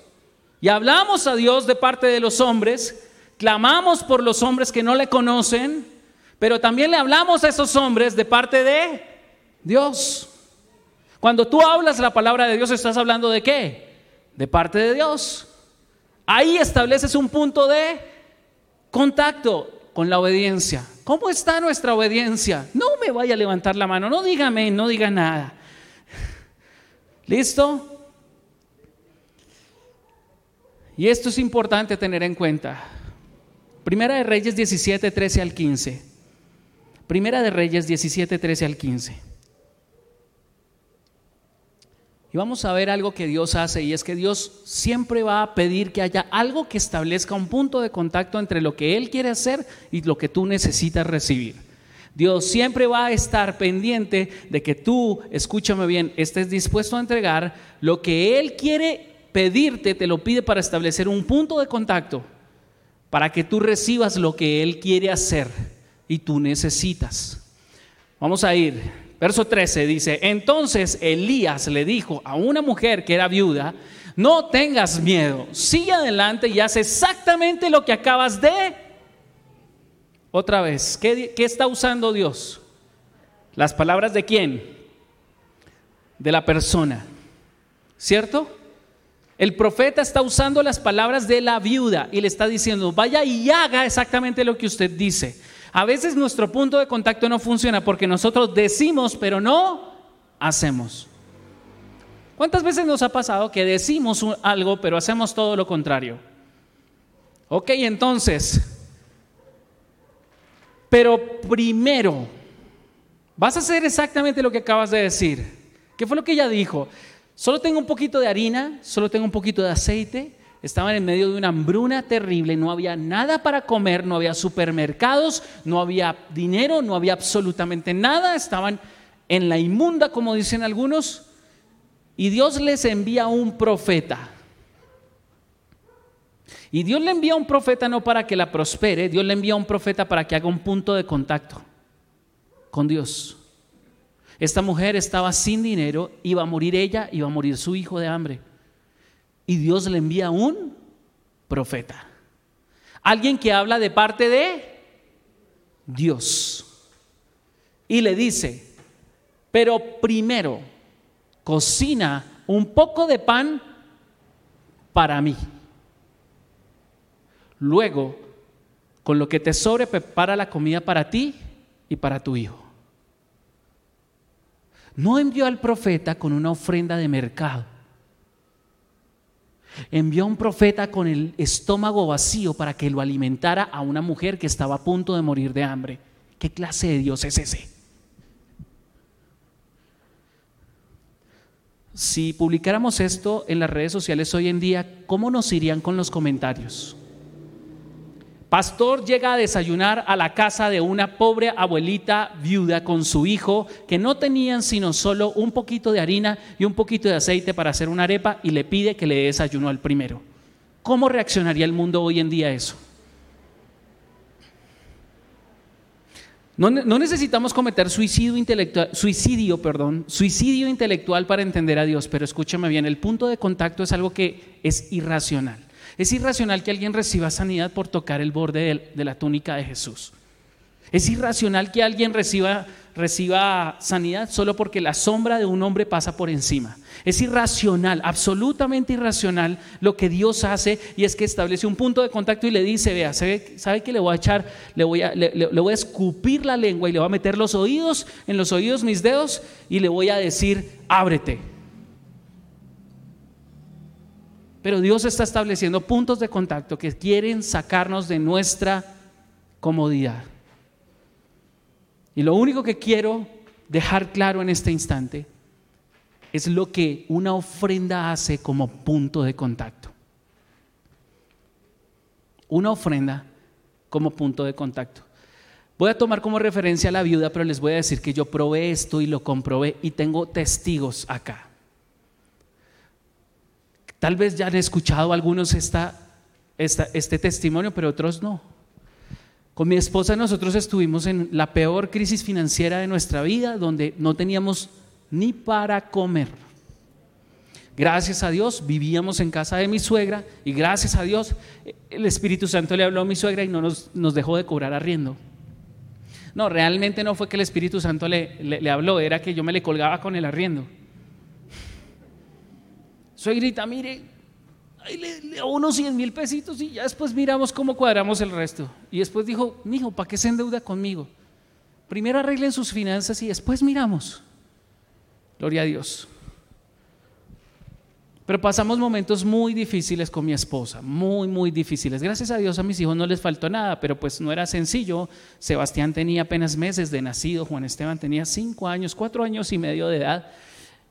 y hablamos a Dios de parte de los hombres, clamamos por los hombres que no le conocen, pero también le hablamos a esos hombres de parte de Dios. Cuando tú hablas la palabra de Dios, estás hablando de qué? De parte de Dios. Ahí estableces un punto de contacto con la obediencia. ¿Cómo está nuestra obediencia? No me vaya a levantar la mano, no dígame, no diga nada. ¿Listo? Y esto es importante tener en cuenta. Primera de Reyes 17, 13 al 15. Primera de Reyes 17, 13 al 15. Y vamos a ver algo que Dios hace y es que Dios siempre va a pedir que haya algo que establezca un punto de contacto entre lo que Él quiere hacer y lo que tú necesitas recibir. Dios siempre va a estar pendiente de que tú, escúchame bien, estés dispuesto a entregar lo que Él quiere pedirte, te lo pide para establecer un punto de contacto, para que tú recibas lo que Él quiere hacer y tú necesitas. Vamos a ir Verso 13 dice, entonces Elías le dijo a una mujer que era viuda, no tengas miedo, sigue adelante y haz exactamente lo que acabas de... Otra vez, ¿qué, qué está usando Dios? Las palabras de quién? De la persona, ¿cierto? El profeta está usando las palabras de la viuda y le está diciendo, vaya y haga exactamente lo que usted dice. A veces nuestro punto de contacto no funciona porque nosotros decimos, pero no hacemos. ¿Cuántas veces nos ha pasado que decimos algo, pero hacemos todo lo contrario? Ok, entonces, pero primero, vas a hacer exactamente lo que acabas de decir. ¿Qué fue lo que ella dijo? Solo tengo un poquito de harina, solo tengo un poquito de aceite, Estaban en medio de una hambruna terrible, no había nada para comer, no había supermercados, no había dinero, no había absolutamente nada, estaban en la inmunda, como dicen algunos, y Dios les envía un profeta. Y Dios le envía un profeta no para que la prospere, Dios le envía un profeta para que haga un punto de contacto con Dios. Esta mujer estaba sin dinero, iba a morir ella, iba a morir su hijo de hambre. Y Dios le envía un profeta. Alguien que habla de parte de Dios. Y le dice, pero primero, cocina un poco de pan para mí. Luego, con lo que te sobre, prepara la comida para ti y para tu hijo. No envió al profeta con una ofrenda de mercado envió a un profeta con el estómago vacío para que lo alimentara a una mujer que estaba a punto de morir de hambre. ¿Qué clase de Dios es ese? Si publicáramos esto en las redes sociales hoy en día, ¿cómo nos irían con los comentarios? Pastor llega a desayunar a la casa de una pobre abuelita viuda con su hijo que no tenían sino solo un poquito de harina y un poquito de aceite para hacer una arepa y le pide que le desayunó al primero. ¿Cómo reaccionaría el mundo hoy en día a eso? No, no, necesitamos cometer suicidio intelectual, suicidio, perdón, suicidio intelectual para entender a Dios, pero escúchame bien, el punto de contacto es algo que es irracional. Es irracional que alguien reciba sanidad por tocar el borde de la túnica de Jesús. Es irracional que alguien reciba, sanidad solo porque la sombra de un hombre pasa por encima. Es irracional, absolutamente irracional lo que Dios hace y es que establece un punto de contacto y le dice, vea, ¿sabe, que le voy a echar? Le voy a, voy a escupir la lengua y le voy a meter los oídos, en los oídos mis dedos y le voy a decir, ábrete. Pero Dios está estableciendo puntos de contacto que quieren sacarnos de nuestra comodidad. Y lo único que quiero dejar claro en este instante es lo que una ofrenda hace como punto de contacto. Una ofrenda como punto de contacto. Voy a tomar como referencia a la viuda, pero les voy a decir que yo probé esto y lo comprobé y tengo testigos acá. Tal vez ya han escuchado algunos esta, este testimonio, pero otros no. Con mi esposa nosotros estuvimos en la peor crisis financiera de nuestra vida, donde no teníamos ni para comer. Gracias a Dios vivíamos en casa de mi suegra y gracias a Dios el Espíritu Santo le habló a mi suegra y no nos, dejó de cobrar arriendo. No, realmente no fue que el Espíritu Santo le, le, habló, era que yo me le colgaba con el arriendo. Suegrita, mire, le, le unos 100 mil pesitos y ya después miramos cómo cuadramos el resto. Y después dijo, mijo, ¿para qué se endeuda conmigo? Primero arreglen sus finanzas y después miramos. Gloria a Dios. Pero pasamos momentos muy difíciles con mi esposa, muy, muy difíciles. Gracias a Dios a mis hijos no les faltó nada, pero pues no era sencillo. Sebastián tenía apenas meses de nacido, Juan Esteban tenía cinco años, cuatro años y medio de edad.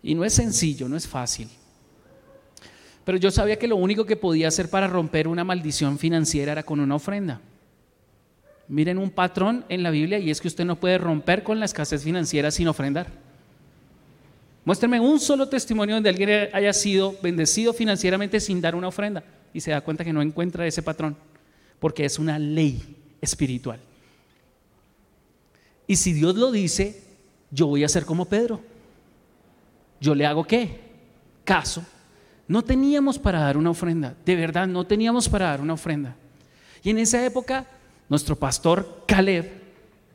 Y no es sencillo, no es fácil. Pero yo sabía que lo único que podía hacer para romper una maldición financiera era con una ofrenda. Miren un patrón en la Biblia y es que usted no puede romper con la escasez financiera sin ofrendar. Muéstrenme un solo testimonio donde alguien haya sido bendecido financieramente sin dar una ofrenda y se da cuenta que no encuentra ese patrón, porque es una ley espiritual. Y si Dios lo dice, yo voy a ser como Pedro. Yo le hago qué? Caso. No teníamos para dar una ofrenda, de verdad no teníamos para dar una ofrenda. Y en esa época, nuestro pastor Caleb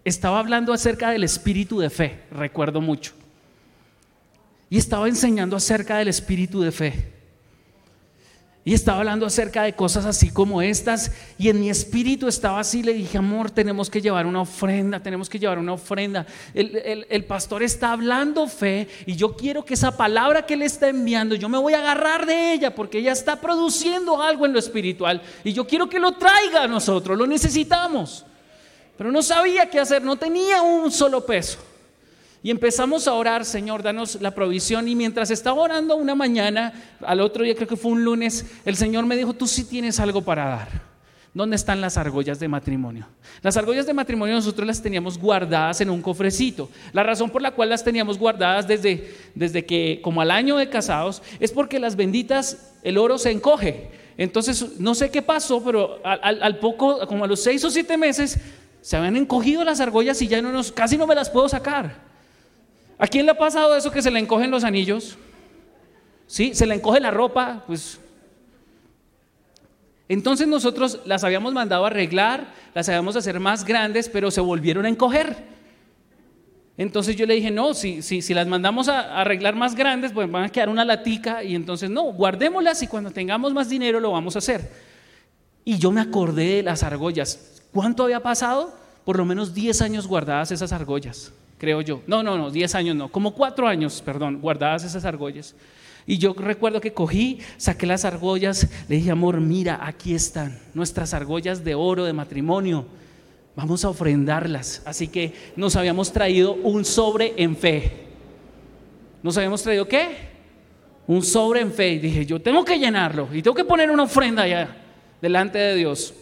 estaba hablando acerca del espíritu de fe, recuerdo mucho y estaba enseñando acerca del espíritu de fe. Y estaba hablando acerca de cosas así como estas. Y en mi espíritu estaba así. Le dije, amor, tenemos que llevar una ofrenda. Tenemos que llevar una ofrenda. El, el, pastor está hablando fe. Y yo quiero que esa palabra que él está enviando, yo me voy a agarrar de ella. Porque ella está produciendo algo en lo espiritual. Y yo quiero que lo traiga a nosotros. Lo necesitamos. Pero no sabía qué hacer. No tenía un solo peso. Y empezamos a orar, Señor, danos la provisión. Y mientras estaba orando una mañana, al otro día creo que fue un lunes, el Señor me dijo, tú sí tienes algo para dar. ¿Dónde están las argollas de matrimonio? Las argollas de matrimonio nosotros las teníamos guardadas en un cofrecito. La razón por la cual las teníamos guardadas desde, desde que, como al año de casados, es porque las benditas, el oro se encoge. Entonces, no sé qué pasó, pero al, al poco, como a los seis o siete meses, se habían encogido las argollas y ya no nos, casi no me las puedo sacar. ¿A quién le ha pasado eso que se le encogen los anillos? ¿Sí? ¿Se le encoge la ropa? Pues. Entonces nosotros las habíamos mandado a arreglar, las habíamos hacer más grandes, pero se volvieron a encoger. Entonces yo le dije, no, si, si, si las mandamos a arreglar más grandes, pues van a quedar una latica y entonces no, guardémoslas y cuando tengamos más dinero lo vamos a hacer. Y yo me acordé de las argollas. ¿Cuánto había pasado? Por lo menos 10 años guardadas esas argollas creo yo. No, no, no, 10 años no, como 4 años, perdón, guardadas esas argollas. Y yo recuerdo que cogí, saqué las argollas, le dije, amor, mira, aquí están nuestras argollas de oro de matrimonio. Vamos a ofrendarlas. Así que nos habíamos traído un sobre en fe. ¿Nos habíamos traído qué? Un sobre en fe. Y dije, yo tengo que llenarlo y tengo que poner una ofrenda allá delante de Dios.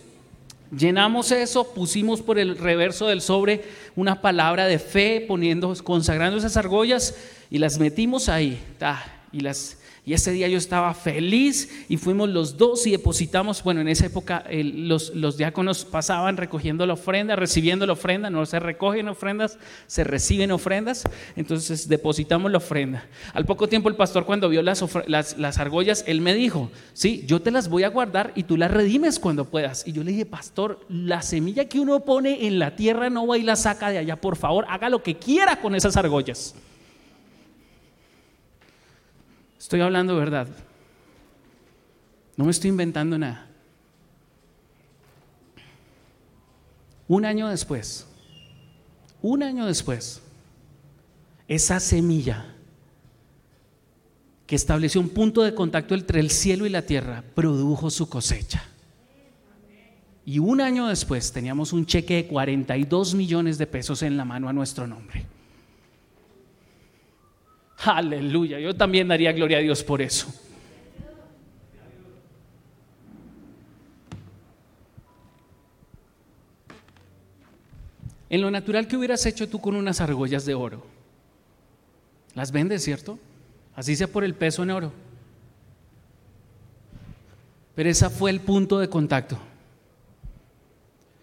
Llenamos eso, pusimos por el reverso del sobre una palabra de fe, poniendo, consagrando esas argollas y las metimos ahí. y las y ese día yo estaba feliz y fuimos los dos y depositamos, bueno, en esa época los, los, diáconos pasaban recogiendo la ofrenda, recibiendo la ofrenda, no se recogen ofrendas, se reciben ofrendas, entonces depositamos la ofrenda. Al poco tiempo el pastor cuando vio las, las, las argollas, él me dijo, sí, yo te las voy a guardar y tú las redimes cuando puedas. Y yo le dije, pastor, la semilla que uno pone en la tierra no va y la saca de allá, por favor, haga lo que quiera con esas argollas. Estoy hablando verdad. No me estoy inventando nada. Un año después, un año después, esa semilla que estableció un punto de contacto entre el cielo y la tierra, produjo su cosecha. Y un año después teníamos un cheque de 42 millones de pesos en la mano a nuestro nombre. Aleluya, yo también daría gloria a Dios por eso. En lo natural que hubieras hecho tú con unas argollas de oro. Las vendes, ¿cierto? Así sea por el peso en oro. Pero ese fue el punto de contacto.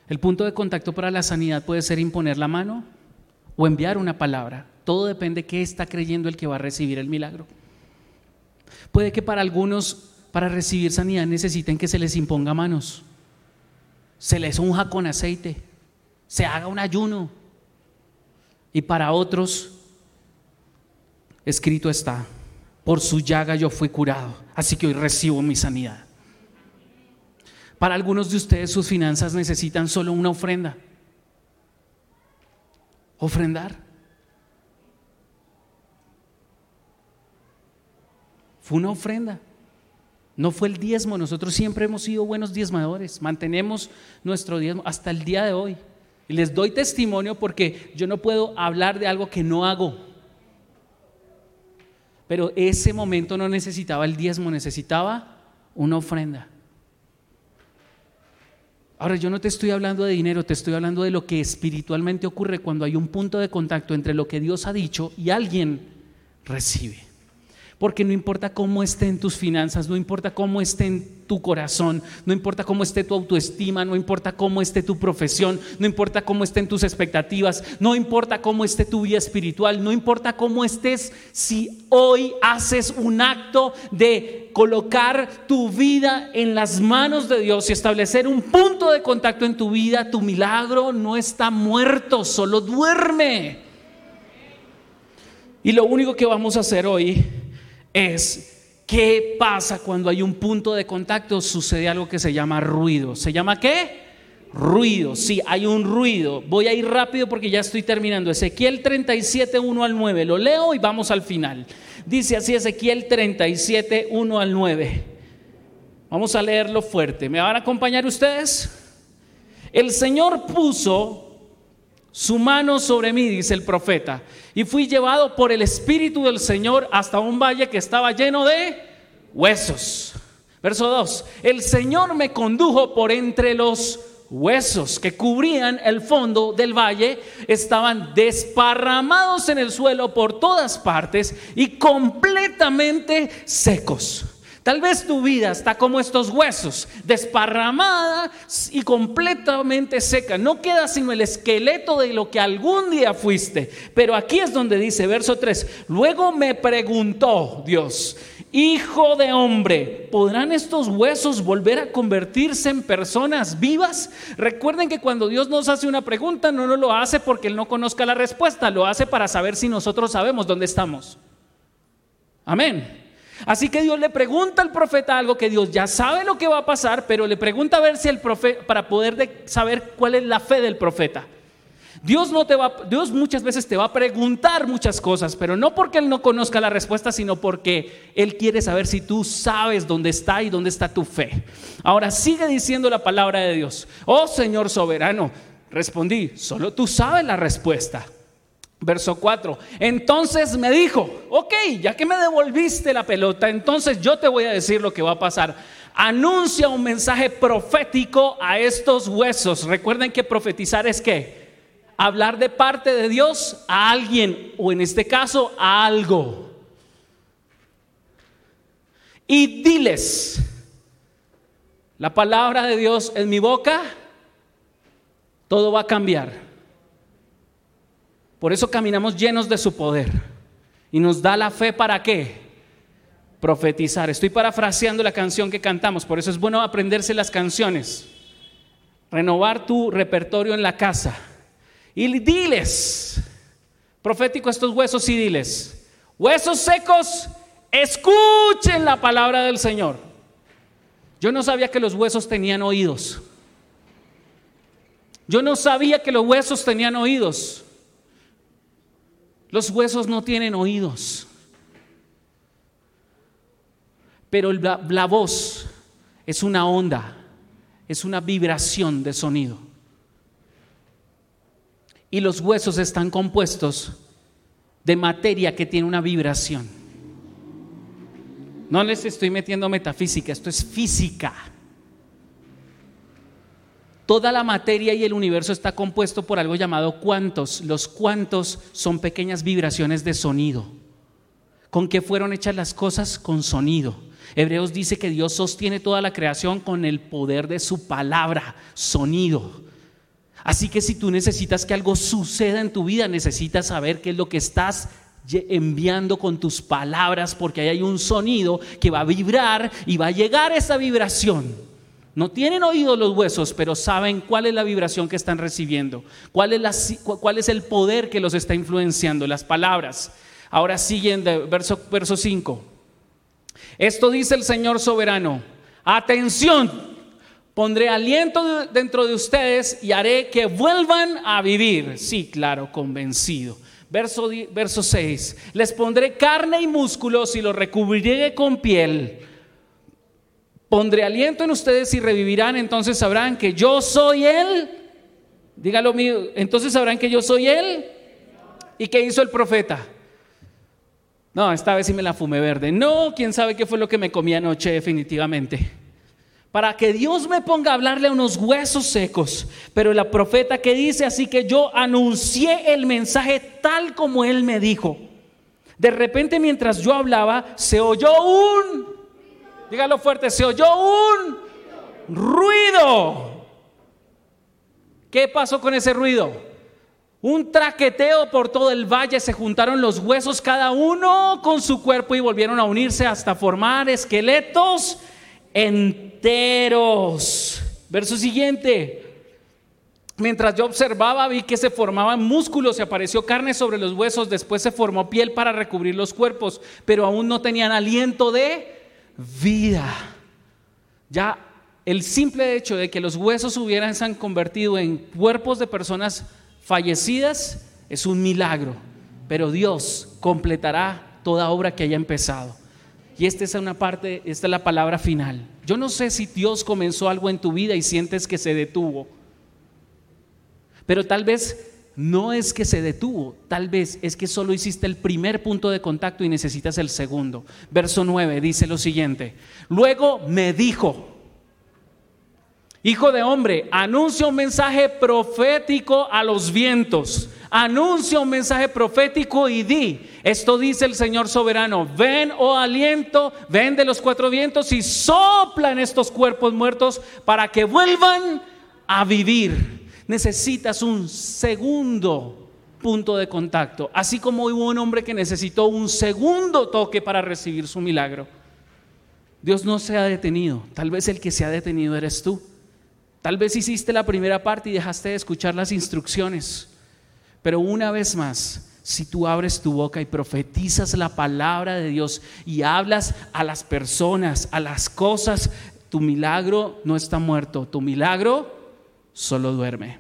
El punto de contacto para la sanidad puede ser imponer la mano o enviar una palabra. Todo depende de qué está creyendo el que va a recibir el milagro. Puede que para algunos, para recibir sanidad, necesiten que se les imponga manos, se les unja con aceite, se haga un ayuno. Y para otros, escrito está, por su llaga yo fui curado, así que hoy recibo mi sanidad. Para algunos de ustedes sus finanzas necesitan solo una ofrenda. Ofrendar. Fue una ofrenda. No fue el diezmo. Nosotros siempre hemos sido buenos diezmadores. Mantenemos nuestro diezmo hasta el día de hoy. Y les doy testimonio porque yo no puedo hablar de algo que no hago. Pero ese momento no necesitaba el diezmo, necesitaba una ofrenda. Ahora yo no te estoy hablando de dinero, te estoy hablando de lo que espiritualmente ocurre cuando hay un punto de contacto entre lo que Dios ha dicho y alguien recibe. Porque no importa cómo estén tus finanzas, no importa cómo esté en tu corazón, no importa cómo esté tu autoestima, no importa cómo esté tu profesión, no importa cómo estén tus expectativas, no importa cómo esté tu vida espiritual, no importa cómo estés, si hoy haces un acto de colocar tu vida en las manos de Dios y establecer un punto de contacto en tu vida, tu milagro no está muerto, solo duerme. Y lo único que vamos a hacer hoy es qué pasa cuando hay un punto de contacto, sucede algo que se llama ruido. ¿Se llama qué? Ruido, sí, hay un ruido. Voy a ir rápido porque ya estoy terminando. Ezequiel 37, 1 al 9. Lo leo y vamos al final. Dice así Ezequiel 37, 1 al 9. Vamos a leerlo fuerte. ¿Me van a acompañar ustedes? El Señor puso su mano sobre mí, dice el profeta, y fui llevado por el Espíritu del Señor hasta un valle que estaba lleno de huesos. Verso 2, el Señor me condujo por entre los huesos que cubrían el fondo del valle, estaban desparramados en el suelo por todas partes y completamente secos. Tal vez tu vida está como estos huesos, desparramada y completamente seca. No queda sino el esqueleto de lo que algún día fuiste. Pero aquí es donde dice, verso 3, luego me preguntó Dios, Hijo de hombre, ¿podrán estos huesos volver a convertirse en personas vivas? Recuerden que cuando Dios nos hace una pregunta, no lo hace porque Él no conozca la respuesta, lo hace para saber si nosotros sabemos dónde estamos. Amén. Así que Dios le pregunta al profeta algo que Dios ya sabe lo que va a pasar, pero le pregunta a ver si el profeta, para poder saber cuál es la fe del profeta. Dios, no te va, Dios muchas veces te va a preguntar muchas cosas, pero no porque Él no conozca la respuesta, sino porque Él quiere saber si tú sabes dónde está y dónde está tu fe. Ahora sigue diciendo la palabra de Dios. Oh Señor soberano, respondí, solo tú sabes la respuesta. Verso 4. Entonces me dijo, ok, ya que me devolviste la pelota, entonces yo te voy a decir lo que va a pasar. Anuncia un mensaje profético a estos huesos. Recuerden que profetizar es qué? Hablar de parte de Dios a alguien, o en este caso a algo. Y diles, la palabra de Dios en mi boca, todo va a cambiar. Por eso caminamos llenos de su poder. Y nos da la fe para qué? Profetizar. Estoy parafraseando la canción que cantamos, por eso es bueno aprenderse las canciones. Renovar tu repertorio en la casa. Y diles, profético estos huesos y diles, huesos secos, escuchen la palabra del Señor. Yo no sabía que los huesos tenían oídos. Yo no sabía que los huesos tenían oídos. Los huesos no tienen oídos. Pero la voz es una onda, es una vibración de sonido. Y los huesos están compuestos de materia que tiene una vibración. No les estoy metiendo metafísica, esto es física. Toda la materia y el universo está compuesto por algo llamado cuantos. Los cuantos son pequeñas vibraciones de sonido. ¿Con qué fueron hechas las cosas? Con sonido. Hebreos dice que Dios sostiene toda la creación con el poder de su palabra, sonido. Así que si tú necesitas que algo suceda en tu vida, necesitas saber qué es lo que estás enviando con tus palabras, porque ahí hay un sonido que va a vibrar y va a llegar esa vibración. No tienen oído los huesos, pero saben cuál es la vibración que están recibiendo, cuál es, el poder que los está influenciando, las palabras. Ahora siguen verso, verso 5. Esto dice el Señor soberano. Atención, Pondré aliento dentro de ustedes y haré que vuelvan a vivir. Sí, claro, convencido. Verso, verso 6. Les pondré carne y músculos y los recubriré con piel. Pondré aliento en ustedes y revivirán. Entonces sabrán que yo soy Él. Dígalo mío. Entonces sabrán que yo soy Él. ¿Y qué hizo el profeta? No, esta vez sí me la fumé verde. No, quién sabe qué fue lo que me comí anoche definitivamente para que Dios me ponga a hablarle a unos huesos secos. Pero la profeta que dice, así que yo anuncié el mensaje tal como él me dijo. De repente mientras yo hablaba, se oyó un, dígalo fuerte, se oyó un ruido. ¿Qué pasó con ese ruido? Un traqueteo por todo el valle, se juntaron los huesos cada uno con su cuerpo y volvieron a unirse hasta formar esqueletos enteros. Verso siguiente. Mientras yo observaba, vi que se formaban músculos, se apareció carne sobre los huesos, después se formó piel para recubrir los cuerpos, pero aún no tenían aliento de vida. Ya el simple hecho de que los huesos hubieran se han convertido en cuerpos de personas fallecidas es un milagro, pero Dios completará toda obra que haya empezado. Y esta es una parte, esta es la palabra final. Yo no sé si Dios comenzó algo en tu vida y sientes que se detuvo. Pero tal vez no es que se detuvo, tal vez es que solo hiciste el primer punto de contacto y necesitas el segundo. Verso 9 dice lo siguiente. Luego me dijo, Hijo de hombre, anuncia un mensaje profético a los vientos. Anuncia un mensaje profético y di, esto dice el Señor soberano, ven, oh aliento, ven de los cuatro vientos y soplan estos cuerpos muertos para que vuelvan a vivir. Necesitas un segundo punto de contacto, así como hubo un hombre que necesitó un segundo toque para recibir su milagro. Dios no se ha detenido, tal vez el que se ha detenido eres tú. Tal vez hiciste la primera parte y dejaste de escuchar las instrucciones. Pero una vez más, si tú abres tu boca y profetizas la palabra de Dios y hablas a las personas, a las cosas, tu milagro no está muerto, tu milagro solo duerme.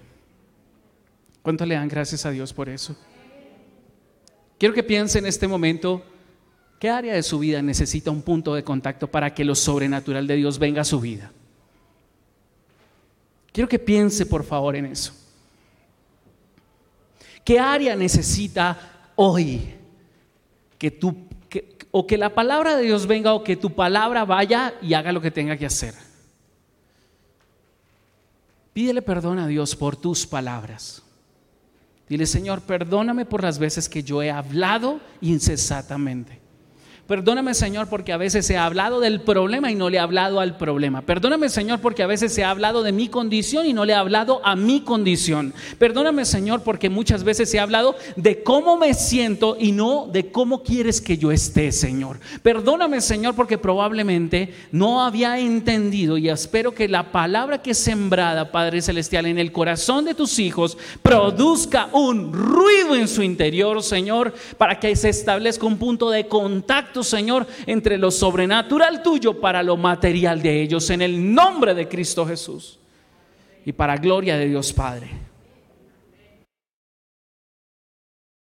¿Cuánto le dan gracias a Dios por eso? Quiero que piense en este momento qué área de su vida necesita un punto de contacto para que lo sobrenatural de Dios venga a su vida. Quiero que piense por favor en eso. ¿Qué área necesita hoy que tú, o que la palabra de Dios venga o que tu palabra vaya y haga lo que tenga que hacer? Pídele perdón a Dios por tus palabras. Dile, Señor, perdóname por las veces que yo he hablado incesantamente. Perdóname, Señor, porque a veces he hablado del problema y no le he hablado al problema. Perdóname, Señor, porque a veces he hablado de mi condición y no le he hablado a mi condición. Perdóname, Señor, porque muchas veces he hablado de cómo me siento y no de cómo quieres que yo esté, Señor. Perdóname, Señor, porque probablemente no había entendido y espero que la palabra que es sembrada, Padre Celestial, en el corazón de tus hijos produzca un ruido en su interior, Señor, para que se establezca un punto de contacto Señor, entre lo sobrenatural tuyo para lo material de ellos, en el nombre de Cristo Jesús. Y para gloria de Dios Padre.